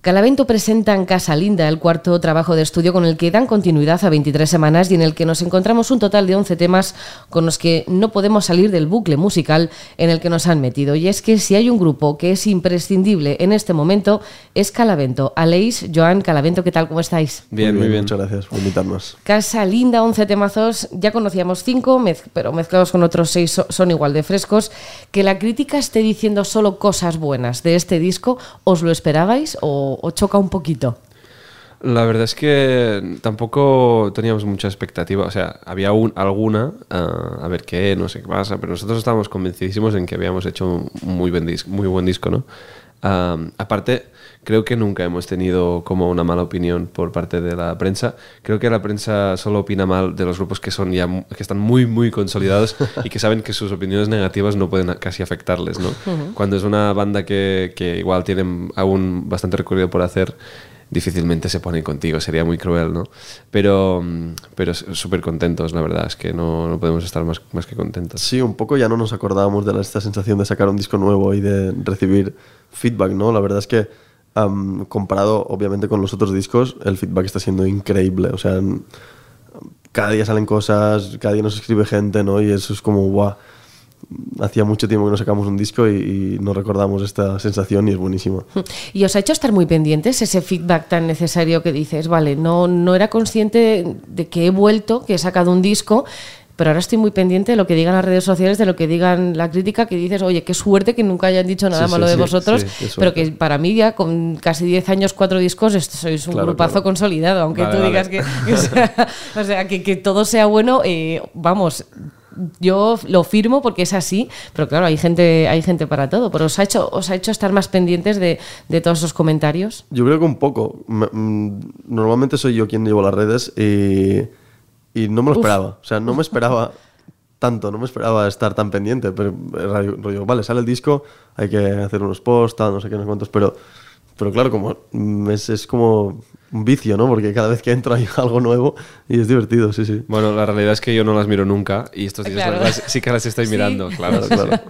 Calavento presenta en Casa Linda el cuarto trabajo de estudio con el que dan continuidad a 23 semanas y en el que nos encontramos un total de 11 temas con los que no podemos salir del bucle musical en el que nos han metido. Y es que si hay un grupo que es imprescindible en este momento es Calavento. Aleix, Joan, Calavento, ¿qué tal? ¿Cómo estáis? Bien, muy bien. Muchas gracias por invitarnos. Casa Linda, 11 temazos. Ya conocíamos 5, pero mezclados con otros 6 son igual de frescos. Que la crítica esté diciendo solo cosas buenas de este disco, ¿os lo esperabais o o, choca un poquito? La verdad es que tampoco teníamos mucha expectativa. O sea, había un, alguna, ah, a ver qué, no sé qué pasa, pero nosotros estábamos convencidísimos en que habíamos hecho un muy buen disco, muy buen disco ¿no? Ah, aparte, creo que nunca hemos tenido como una mala opinión por parte de la prensa. Creo que la prensa solo opina mal de los grupos que son ya que están muy muy consolidados y que saben que sus opiniones negativas no pueden casi afectarles, ¿no? Cuando es una banda que, que igual tienen aún bastante recorrido por hacer difícilmente se ponen contigo, sería muy cruel, ¿no? Pero, pero súper contentos, la verdad, es que no, no, podemos estar más, más que contentos. Sí, un poco ya no nos acordábamos de esta sensación de sacar un disco nuevo y de recibir feedback, ¿no? La verdad es que comparado obviamente con los otros discos, el feedback está siendo increíble, o sea, cada día salen cosas, cada día nos escribe gente, ¿no? Y eso es como, guau hacía mucho tiempo que no sacamos un disco y, no recordamos esta sensación y es buenísimo. ¿Y os ha hecho estar muy pendientes ese feedback tan necesario que dices, vale, no, no era consciente de que he vuelto, que he sacado un disco, pero ahora estoy muy pendiente de lo que digan las redes sociales, de lo que digan la crítica, que dices, oye, qué suerte que nunca hayan dicho nada malo de vosotros, pero que para mí ya con casi 10 años, cuatro discos, sois un grupazo consolidado, aunque tú digas que, o sea, que, que, todo sea bueno, eh, vamos, yo lo firmo porque es así, pero claro, hay gente, hay gente para todo. Pero os ha hecho, os ha hecho estar más pendientes de, todos esos comentarios. Yo creo que un poco. Mm, normalmente soy yo quien llevo las redes y, y no me lo esperaba. O sea, no me esperaba tanto, no me esperaba estar tan pendiente. Pero rollo, vale, sale el disco, hay que hacer unos posts, no sé qué, no sé cuántos, pero pero claro, como es, es, como un vicio, ¿no? Porque cada vez que entro hay algo nuevo y es divertido, sí, sí. Bueno, la realidad es que yo no las miro nunca y estos días sí que las estoy mirando, claro, claro.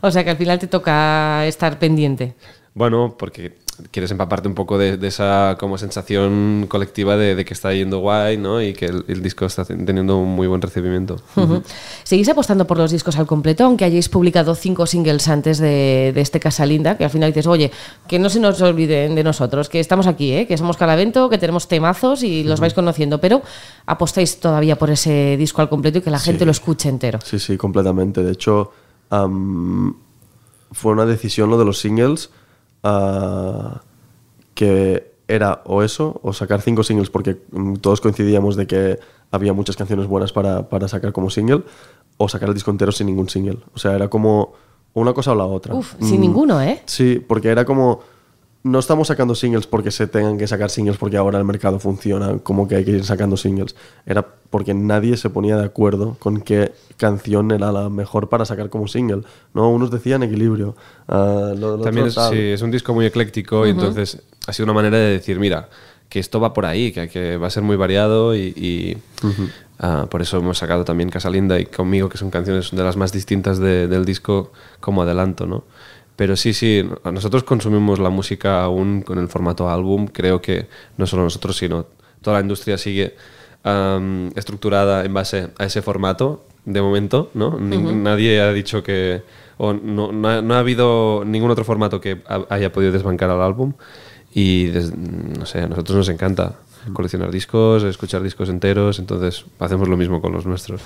O sea que al final te toca estar pendiente. Bueno, porque quieres empaparte un poco de, esa como sensación colectiva de, que está yendo guay, ¿no? Y que el, disco está teniendo un muy buen recibimiento. ¿Seguís apostando por los discos al completo, aunque hayáis publicado cinco singles antes de, este Casa Linda? Que al final dices, oye, que no se nos olviden de nosotros, que estamos aquí, ¿eh? que somos Calavento, que tenemos temazos y los vais conociendo, pero apostáis todavía por ese disco al completo y que la gente lo escuche entero. Sí, sí, completamente. De hecho, fue una decisión lo de los singles que era o eso, o sacar cinco singles, porque mm, todos coincidíamos de que había muchas canciones buenas para, para sacar como single, o sacar el disco entero sin ningún single. O sea, era como una cosa o la otra. Uf, sin mm, ninguno, ¿eh? Sí, porque era como no estamos sacando singles porque se tengan que sacar singles porque ahora el mercado funciona como que hay que ir sacando singles. Era porque nadie se ponía de acuerdo con qué canción era la mejor para sacar como single. ¿no? Unos decían equilibrio. Ah, También es, sí, es un disco muy ecléctico y entonces ha sido una manera de decir, mira, que esto va por ahí, que, que va a ser muy variado y, ah, por eso hemos sacado también Casa Linda y Conmigo, que son canciones de las más distintas del disco como adelanto, ¿no? Pero sí, sí, nosotros consumimos la música aún con el formato álbum. Creo que no solo nosotros, sino toda la industria sigue estructurada en base a ese formato de momento, ¿no? Nadie ha dicho que... O no, no, ha, habido ningún otro formato que haya podido desbancar al álbum. Y, no sé, a nosotros nos encanta coleccionar discos, escuchar discos enteros, entonces hacemos lo mismo con los nuestros.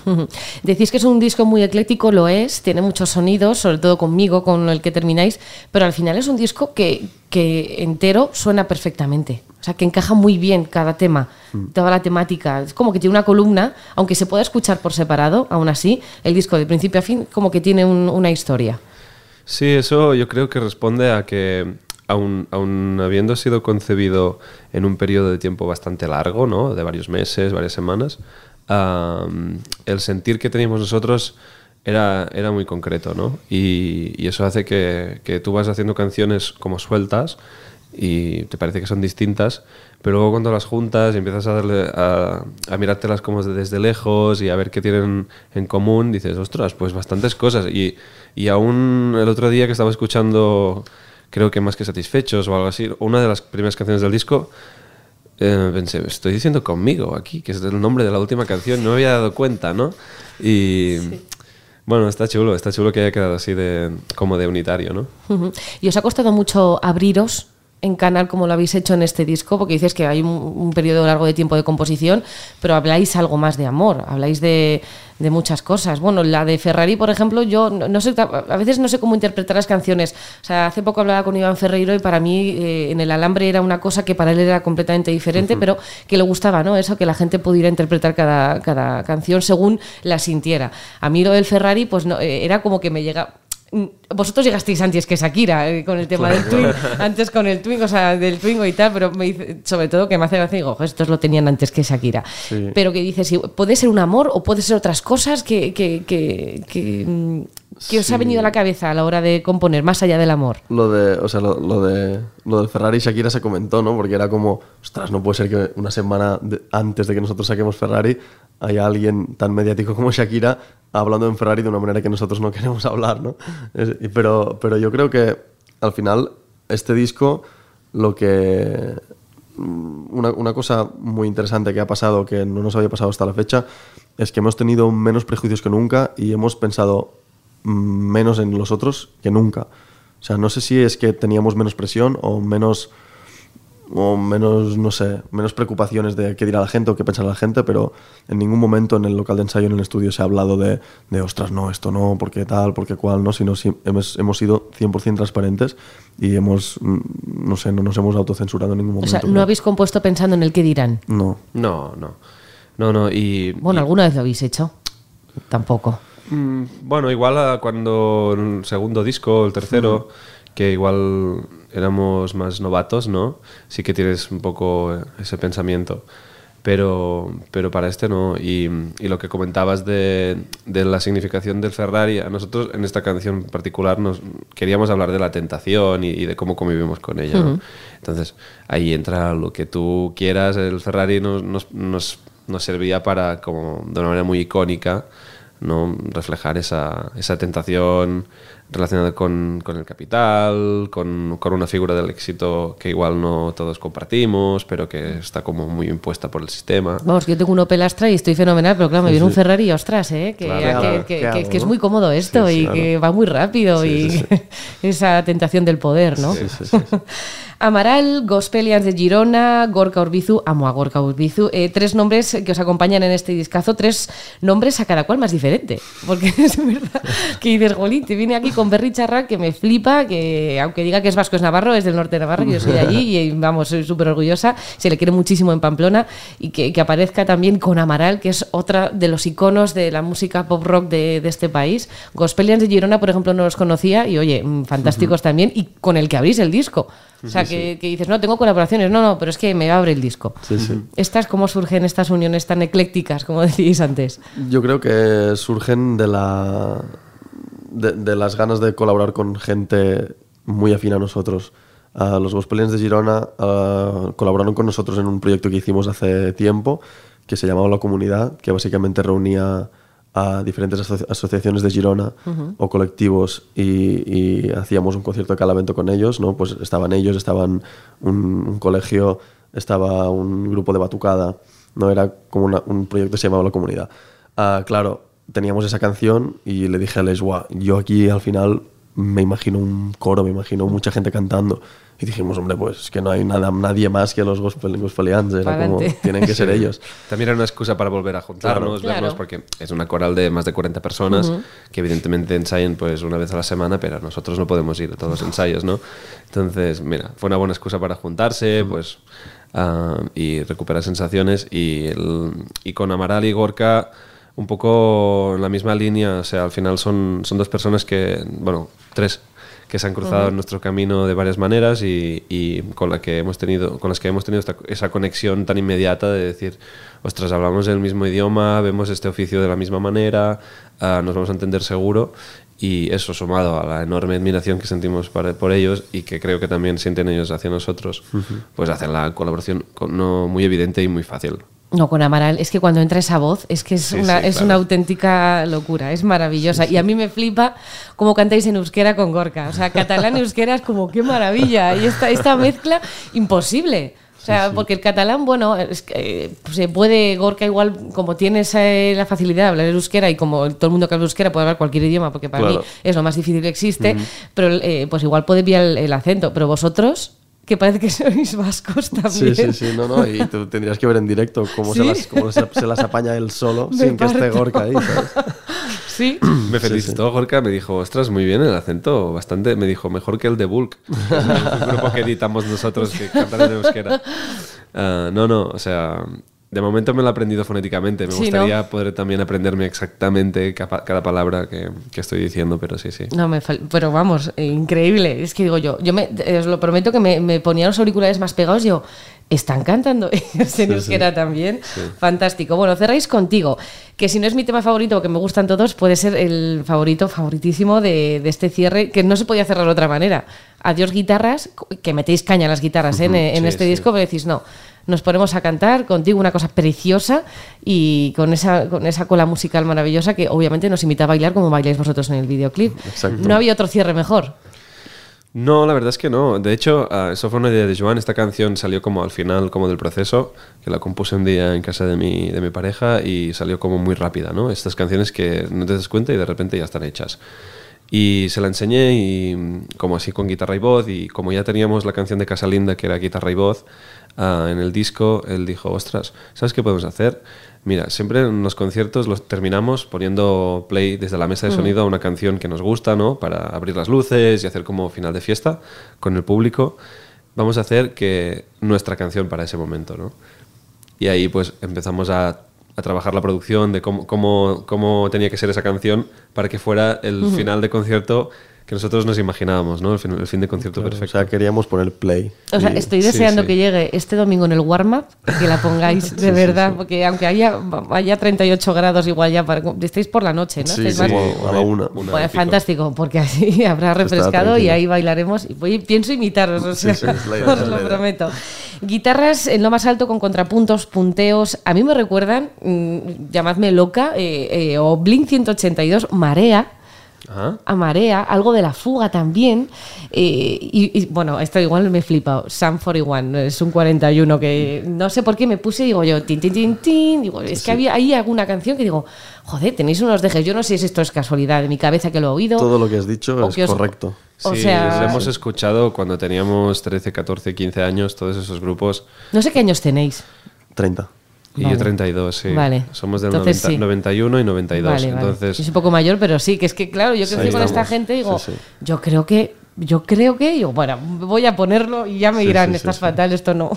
Decís que es un disco muy ecléctico, lo es, tiene muchos sonidos, sobre todo conmigo, con el que termináis, pero al final es un disco que, que entero suena perfectamente. O sea, que encaja muy bien cada tema, mm. toda la temática. Es como que tiene una columna, aunque se pueda escuchar por separado, aún así, el disco de principio a fin como que tiene una historia. Sí, eso yo creo que responde a que aún, habiendo sido concebido en un periodo de tiempo bastante largo, ¿no? de varios meses, varias semanas, el sentir que teníamos nosotros era, era muy concreto, ¿no? Y, eso hace que, que, tú vas haciendo canciones como sueltas y te parece que son distintas, pero luego cuando las juntas y empiezas a, darle, a mirártelas como desde lejos y a ver qué tienen en común, dices, ostras, pues bastantes cosas. Y, y aún el otro día que estaba escuchando creo que más que satisfechos o algo así. Una de las primeras canciones del disco, eh, pensé, estoy diciendo conmigo aquí, que es el nombre de la última canción, no me había dado cuenta, ¿no? Y bueno, está chulo, está chulo que haya quedado así de, como de unitario, ¿no? ¿Y os ha costado mucho abriros en canal como lo habéis hecho en este disco? Porque dices que hay un, periodo largo de tiempo de composición, pero habláis algo más de amor, habláis de, muchas cosas. Bueno, la de Ferrari, por ejemplo, yo no, sé, a veces no sé cómo interpretar las canciones. O sea, hace poco hablaba con Iván Ferreiro y para mí eh, en el alambre era una cosa que para él era completamente diferente, pero que le gustaba, ¿no? Eso, que la gente pudiera interpretar cada, cada canción según la sintiera. A mí lo del Ferrari, pues no, eh, era como que me llega vosotros llegasteis antes que Shakira eh, con el tema del twing, antes con el twing, o sea, del twingo y tal, pero me dice, sobre todo que me hace gracia, digo, estos lo tenían antes que Shakira. Pero que dices, puede ser un amor o puede ser otras cosas que, que, que, que, mm, os ha venido a la cabeza a la hora de componer, más allá del amor. Lo de, o sea, lo, de lo del Ferrari y Shakira se comentó, ¿no? Porque era como, ostras, no puede ser que una semana antes de que nosotros saquemos Ferrari haya alguien tan mediático como Shakira hablando en Ferrari de una manera que nosotros no queremos hablar, ¿no? pero, pero yo creo que al final este disco lo que... Mm, una, una, cosa muy interesante que ha pasado, que no nos había pasado hasta la fecha, es que hemos tenido menos prejuicios que nunca y hemos pensado menos en los otros que nunca. O sea, no sé si es que teníamos menos presión o menos o menos, no sé, menos preocupaciones de qué dirá la gente o qué pensará la gente, pero en ningún momento en el local de ensayo, en el estudio, se ha hablado de, de ostras, no, esto no, porque tal, porque cual, no, sino si, hemos, hemos sido 100% transparentes y hemos, mm, no sé, no nos hemos autocensurado en ningún momento. O sea, ¿no habéis compuesto pensando en el qué dirán? No. No, no. No, no, y... Bueno, ¿alguna vez lo habéis hecho? Tampoco. Mm, bueno, igual cuando el segundo disco, el tercero, que igual éramos más novatos, ¿no? Sí que tienes un poco ese pensamiento. Pero, pero para este no. Y, y lo que comentabas de, de, la significación del Ferrari, a nosotros en esta canción en particular nos queríamos hablar de la tentación y, de cómo convivimos con ella. Entonces ahí entra lo que tú quieras. El Ferrari nos, nos, nos, nos servía para, como de una manera muy icónica, ¿no? reflejar esa, esa tentación relacionada con, con el capital, con, con, una figura del éxito que igual no todos compartimos, pero que está como muy impuesta por el sistema. Vamos, yo tengo un Opel Astra y estoy fenomenal, pero claro, me viene un Ferrari, ostras, ¿eh? que, que, que, es muy cómodo esto y que va muy rápido y esa tentación del poder, ¿no? Amaral, Gospelians de Girona, Gorka Urbizu, amo a Gorka Urbizu. Eh, tres nombres que os acompañan en este discazo, tres nombres a cada cual más diferente. Porque es verdad que dices, Golín, te viene aquí con Berry Charra que me flipa, que aunque diga que es vasco, es navarro, es del norte de Navarra, que yo soy de allí y vamos, soy súper orgullosa. Se le quiere muchísimo en Pamplona y que, que, aparezca también con Amaral, que es otra de los iconos de la música pop rock de, de este país. Gospelians de Girona, por ejemplo, no los conocía y oye, mm, fantásticos también y con el que abrís el disco. O sea, que, dices, no, tengo colaboraciones. No, no, pero es que me abre el disco. ¿Estas cómo surgen estas uniones tan eclécticas, como decíais antes? Yo creo que surgen de, la, de, las ganas de colaborar con gente muy afín a nosotros. los Gospelians de Girona colaboraron con nosotros en un proyecto que hicimos hace tiempo que se llamaba La Comunidad, que básicamente reunía a diferentes asociaciones de Girona o colectivos y, hacíamos un concierto de calamento con ellos, ¿no? Pues estaban ellos, estaban un, colegio, estaba un grupo de batucada, ¿no? Era como un proyecto que se llamaba La Comunidad. Ah, claro, teníamos esa canción y le dije a Les, yo aquí al final me imagino un coro, me imagino mucha gente cantando. Y dijimos, hombre, pues que no hay nada, nadie más que los gospel, gospelians, era como, tienen que ser ellos. También era una excusa para volver a juntarnos, vernos, porque es una coral de más de 40 personas que evidentemente ensayan pues una vez a la semana, pero nosotros no podemos ir a todos los ensayos, ¿no? Entonces, mira, fue una buena excusa para juntarse, pues, ah, y recuperar sensaciones. Y, el, y con Amaral y Gorka un poco en la misma línea, o sea, al final son, son dos personas que, bueno, tres que se han cruzado en nuestro camino de varias maneras y, y, con, la que hemos tenido, con las que hemos tenido esa conexión tan inmediata de decir, ostras, hablamos el mismo idioma, vemos este oficio de la misma manera, uh, nos vamos a entender seguro y eso sumado a la enorme admiración que sentimos para, por ellos y que creo que también sienten ellos hacia nosotros, pues hacen la colaboración no muy evidente y muy fácil. No, con Amaral, es que cuando entra esa voz, es que es, Sí, una, sí, es claro. una auténtica locura, es maravillosa. Y a mí me flipa cómo cantáis en euskera con Gorka. O sea, catalán euskera es como qué maravilla. Y esta, esta mezcla, imposible. O sea, porque el catalán, bueno, es que, eh, se puede, Gorka igual, como tienes eh, la facilidad de hablar el euskera y como todo el mundo que habla euskera puede hablar cualquier idioma, porque para Claro. mí es lo más difícil que existe, pero eh, pues igual puede pillar el, el acento. Pero vosotros, que parece que sois vascos Sí, también. sí, sí, no, no, y tú tendrías que ver en directo cómo, se, ¿Sí? las, cómo se, se las apaña él solo Me sin que esté. Gorka ahí, ¿sabes? Sí. Me felicitó Gorka, me dijo, ostras, muy bien el acento, bastante, me dijo, mejor que el de Bulk, un grupo que editamos nosotros que cantan en euskera. Ah, no, no, o sea, de momento me lo he aprendido fonéticamente, me Sí, gustaría poder también aprenderme exactamente cada palabra que, que estoy diciendo, pero sí, sí. No, me pero vamos, eh, increíble. Es que digo yo, yo me, os lo prometo que me, me ponía los auriculares más pegados. Yo, ¿están cantando ellos en euskera también? Fantástico. Bueno, cerráis contigo, que si no es mi tema favorito, que me gustan todos, puede ser el favorito, favoritísimo de, de este cierre, que no se podía cerrar de otra manera. Adiós guitarras, que metéis caña a las guitarras ¿eh? en, en sí, este sí. disco, pero decís, no. Nos ponemos a cantar contigo una cosa preciosa y con esa, con esa cola musical maravillosa que obviamente nos invita a bailar como bailáis vosotros en el videoclip. Exacto. No había otro cierre mejor. No, la verdad es que no. De hecho, ah, eso fue una idea de Joan. Esta canción salió como al final, como del proceso, que la compuse un día en casa de mi, de mi pareja y salió como muy rápida, ¿no? Estas canciones que no te das cuenta y de repente ya están hechas. Y se la enseñé y como así con guitarra y voz y como ya teníamos la canción de Casa Linda que era guitarra y voz ah, en el disco, él dijo, ostras, ¿sabes qué podemos hacer? Mira, siempre en los conciertos los terminamos poniendo play desde la mesa de sonido a una canción que nos gusta, ¿no? Para abrir las luces y hacer como final de fiesta con el público. Vamos a hacer que nuestra canción para ese momento, ¿no? Y ahí pues empezamos a, a trabajar la producción de cómo, cómo, cómo tenía que ser esa canción para que fuera el final de concierto que nosotros nos imaginábamos, ¿no? El fin, el fin de concierto O perfecto. sea, queríamos poner play. O sea, estoy deseando sí. que llegue este domingo en el warm-up, que la pongáis de verdad, porque aunque haya, haya 38 grados igual ya, para, estéis por la noche, ¿no? Sí, Estáis sí, como a la una. Una Bueno, y pico. fantástico, porque así habrá refrescado y ahí bailaremos. Y voy- pienso imitaros, o sea, os lo idea. prometo. Guitarras en lo más alto con contrapuntos, punteos. A mí me recuerdan, mm, llamadme loca, eh, eh, o Blink 182, Marea. Ajá. a Marea, algo de la fuga también. eh, y, y, bueno, esto igual me he flipado. Sam 41, es un 41 que no sé por qué me puse, digo yo, tin, tin, tin, tin. Digo, es que había ahí alguna canción que digo, joder, tenéis unos dejes. Yo no sé si esto es casualidad de mi cabeza que lo he oído. Todo lo que has dicho o es correcto. O sí, sea- lo hemos escuchado cuando teníamos 13, 14, 15 años, todos esos grupos. No sé qué años tenéis. 30. Y Vale. yo 32, sí. Vale. Somos del Entonces, 90 sí. 91 y 92. Vale, vale. Entonces, Yo soy un poco mayor, pero sí, que es que claro, yo crecí con esta gente y digo, Sí, sí. yo creo que, yo creo que, digo, bueno, voy a ponerlo y ya me dirán, estás fatal, esto no.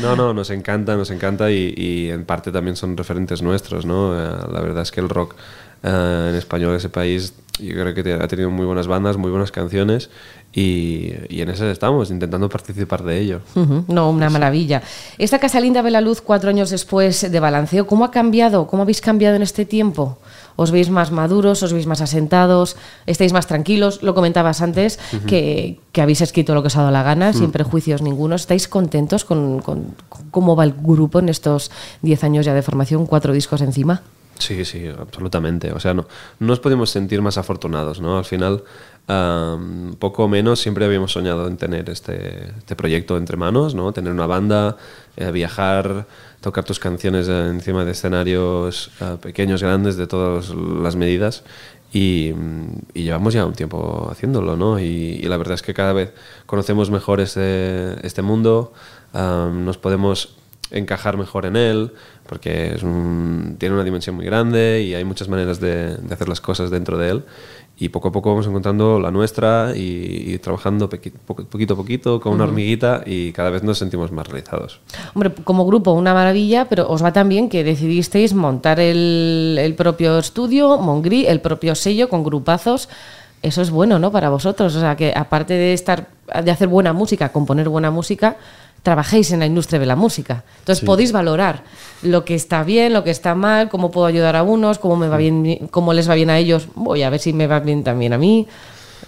No, no, nos encanta, nos encanta y, y en parte también son referentes nuestros, ¿no? Eh, la verdad es que el rock eh, en español, ese país, yo creo que ha tenido muy buenas bandas, muy buenas canciones y, y en esas estamos, intentando participar de ello. No, una maravilla. Esta Casa Linda ve la luz cuatro años después de Balanceo. ¿Cómo ha cambiado? ¿Cómo habéis cambiado en este tiempo? ¿Os veis más maduros? ¿Os veis más asentados? ¿Estáis más tranquilos? Lo comentabas antes, que, que habéis escrito lo que os ha dado la gana, sin prejuicios ninguno. ¿Estáis contentos con, con- con cómo va el grupo en estos diez años ya de formación? Cuatro discos encima. Sí, sí, absolutamente. O sea, no, no nos podemos sentir más afortunados, ¿no? Al final, am, poco menos, siempre habíamos soñado en tener este, este proyecto entre manos, ¿no? Tener una banda, eh, viajar, tocar tus canciones eh, encima de escenarios eh, pequeños, grandes, de todas las medidas. Y, y llevamos ya un tiempo haciéndolo, ¿no? Y, y la verdad es que cada vez conocemos mejor este, este mundo, am, nos podemos encajar mejor en él, porque es un- tiene una dimensión muy grande y hay muchas maneras de, de hacer las cosas dentro de él. Y poco a poco vamos encontrando la nuestra y, y trabajando pequi- poquito a poquito con una hormiguita y cada vez nos sentimos más realizados. Hombre, como grupo una maravilla, pero os va tan bien que decidisteis montar el, el propio estudio, Mongri, el propio sello con grupazos. Eso es bueno, ¿no? Para vosotros. O sea, que aparte de estar, de hacer buena música, componer buena música, trabajéis en la industria de la música. Entonces podéis valorar lo que está bien, lo que está mal, cómo puedo ayudar a unos, cómo me va bien, cómo les va bien a ellos. Voy a ver si me va bien también a mí.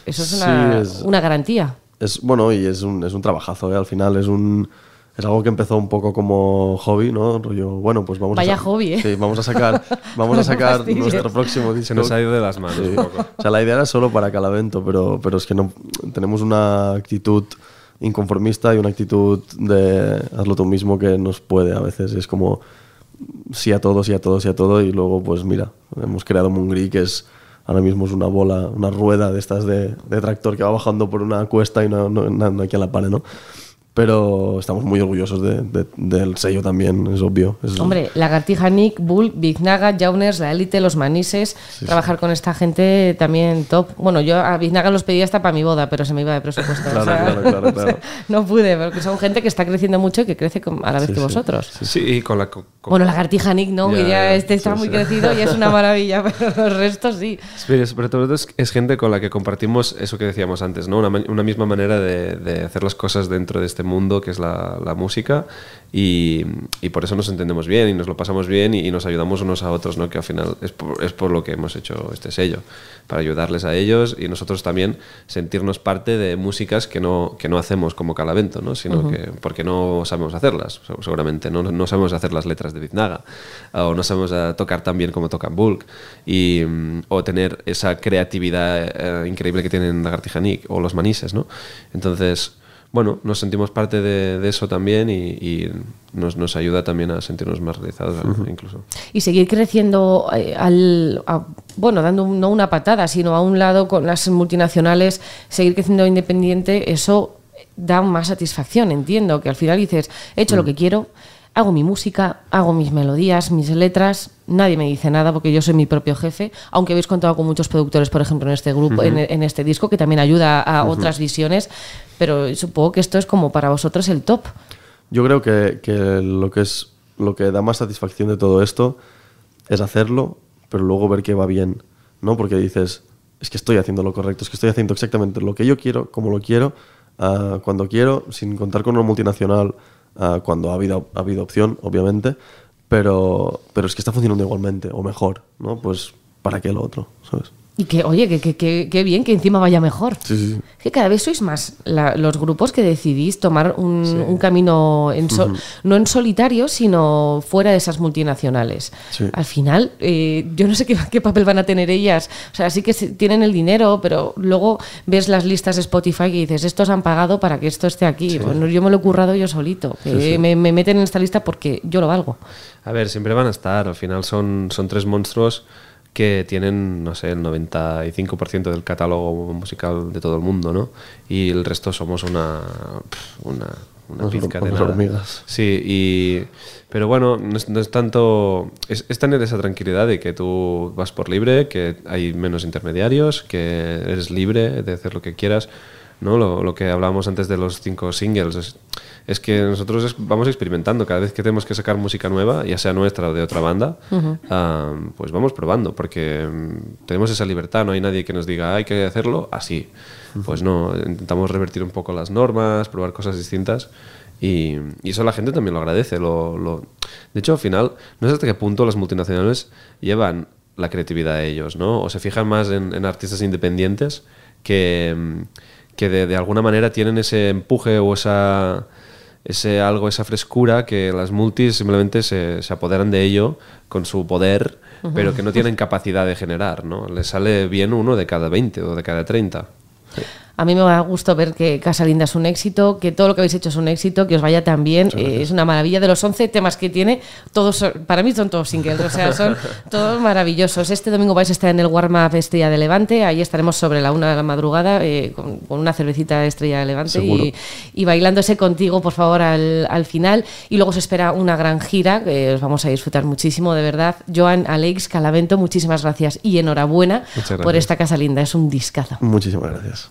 Eso es una, Sí, es- una garantía. Es bueno y es un, es un trabajazo, ¿eh? al final es un es algo que empezó un poco como hobby, ¿no? Rollo, bueno, pues vamos Vaya a... hobby, ¿eh? Sí, vamos a sacar, vamos a sacar nuestro próximo disco. Se nos ha ido de las manos Sí. un poco. O sea, la idea era solo para Calavento, pero, pero es que no, tenemos una actitud inconformista y una actitud de hazlo tú mismo que nos puede a veces. Es como sí a todo, sí a todo, sí a todo y luego pues mira, hemos creado Mungri que es ahora mismo es una bola, una rueda de estas de, tractor que va bajando por una cuesta y no, no, no- no hay la pare, ¿no? Pero estamos muy orgullosos de- de- del sello también, es obvio. Es- Hombre, Lagartija Nick, Bull, Biznaga, Jauners, La Élite, Los Manises, trabajar con esta gente también top. Bueno, yo a Biznaga los pedí hasta para mi boda, pero se me iba de presupuesto. Claro, o sea, claro, claro, o sea, claro. no pude, porque son gente que está creciendo mucho y que crece con- a la vez Sí, que sí. vosotros. Sí, y con la... co- co- Bueno, Lagartija Nick no, Ya, que ya este está sí, muy sí. crecido y es una maravilla, pero los restos sí. Sí, sobre todo es, es gente con la que compartimos eso que decíamos antes, ¿no? Una, una misma manera de, de hacer las cosas dentro de este mundo que es la, la música y, y por eso nos entendemos bien y nos lo pasamos bien y, y nos ayudamos unos a otros, ¿no? Que al final es por, es por lo que hemos hecho este sello, para ayudarles a ellos y nosotros también sentirnos parte de músicas que no, que no hacemos como Calavento, ¿no? Sino que porque no sabemos hacerlas, se- seguramente, no, no sabemos hacer las letras de Biznaga o no sabemos eh, tocar tan bien como tocan Bulk y, mm, o tener esa creatividad eh, increíble que tienen Lagartija Nick o los Manises, ¿no? Entonces, bueno, nos sentimos parte de, de eso también y, y nos, nos ayuda también a sentirnos más realizados incluso. y seguir creciendo eh, al a- bueno dando un- no una patada sino a un lado con las multinacionales seguir creciendo independiente eso da más satisfacción entiendo que al final dices he hecho lo que quiero hago mi música hago mis melodías mis letras nadie me dice nada porque yo soy mi propio jefe aunque habéis contado con muchos productores por ejemplo en este grupo en, en este disco que también ayuda a otras visiones pero supongo que esto es como para vosotros el top Yo creo que, que lo que es lo que da más satisfacción de todo esto es hacerlo, pero luego ver que va bien, ¿no? Porque dices, es que estoy haciendo lo correcto, es que estoy haciendo exactamente lo que yo quiero, como lo quiero, ah, cuando quiero, sin contar con una multinacional, ah, cuando ha habido, ha habido opción, obviamente, pero, pero es que está funcionando igualmente, o mejor, ¿no? Pues, ¿para qué lo otro? ¿Sabes? Y que oye que, que, que- que bien que encima vaya mejor Sí, sí, sí. Es que cada vez sois más la- los grupos que decidís tomar un, un camino en sol- no en solitario, sino fuera de esas multinacionales. Sí. Al final, eh, yo no sé qué, qué papel van a tener ellas. O sea, sí que tienen el dinero, pero luego ves las listas de Spotify y dices, estos han pagado para que esto esté aquí. Bueno, yo me lo he currado yo solito. que Me, me meten en esta lista porque yo lo valgo. A ver, siempre van a estar, al final son, son tres monstruos que tienen, no sé, el 95% del catálogo musical de todo el mundo, ¿no? Y el resto somos una, una, una pizca de nada. hormigas. Sí, y, pero bueno, no es, no es tanto, es, es tener esa tranquilidad de que tú vas por libre, que hay menos intermediarios, que eres libre de hacer lo que quieras. ¿No? Lo, lo que hablábamos antes de los cinco singles es, es que nosotros es- vamos experimentando cada vez que tenemos que sacar música nueva, ya sea nuestra o de otra banda, ah, pues vamos probando, porque mm, tenemos esa libertad, no hay nadie que nos diga hay que hacerlo así. Pues no, intentamos revertir un poco las normas, probar cosas distintas. Y, y eso la gente también lo agradece. Lo, lo- De hecho, al final, no sé hasta qué punto las multinacionales llevan la creatividad a ellos, ¿no? O se fijan más en, en artistas independientes que, mm, que de, de alguna manera tienen ese empuje o esa, ese algo, esa frescura que las multis simplemente se, se apoderan de ello con su poder, pero que no tienen capacidad de generar, ¿no? Les sale bien uno de cada 20 o de cada 30. A mí me da gusto ver que Casa Linda es un éxito, que todo lo que habéis hecho es un éxito, que os vaya tan bien. Eh, es una maravilla. De los 11 temas que tiene, todos para mí son todos singles, o sea, son todos maravillosos. Este domingo vais a estar en el Warm-Up Estrella de Levante, ahí estaremos sobre la una de la madrugada eh, con, con una cervecita Estrella de Levante y, y bailándose contigo, por favor, al, al final. Y luego os espera una gran gira, que os vamos a disfrutar muchísimo, de verdad. Joan, Alex, Calavento, muchísimas gracias y enhorabuena Muchas por gracias. esta Casa Linda, es un discazo. Muchísimas gracias.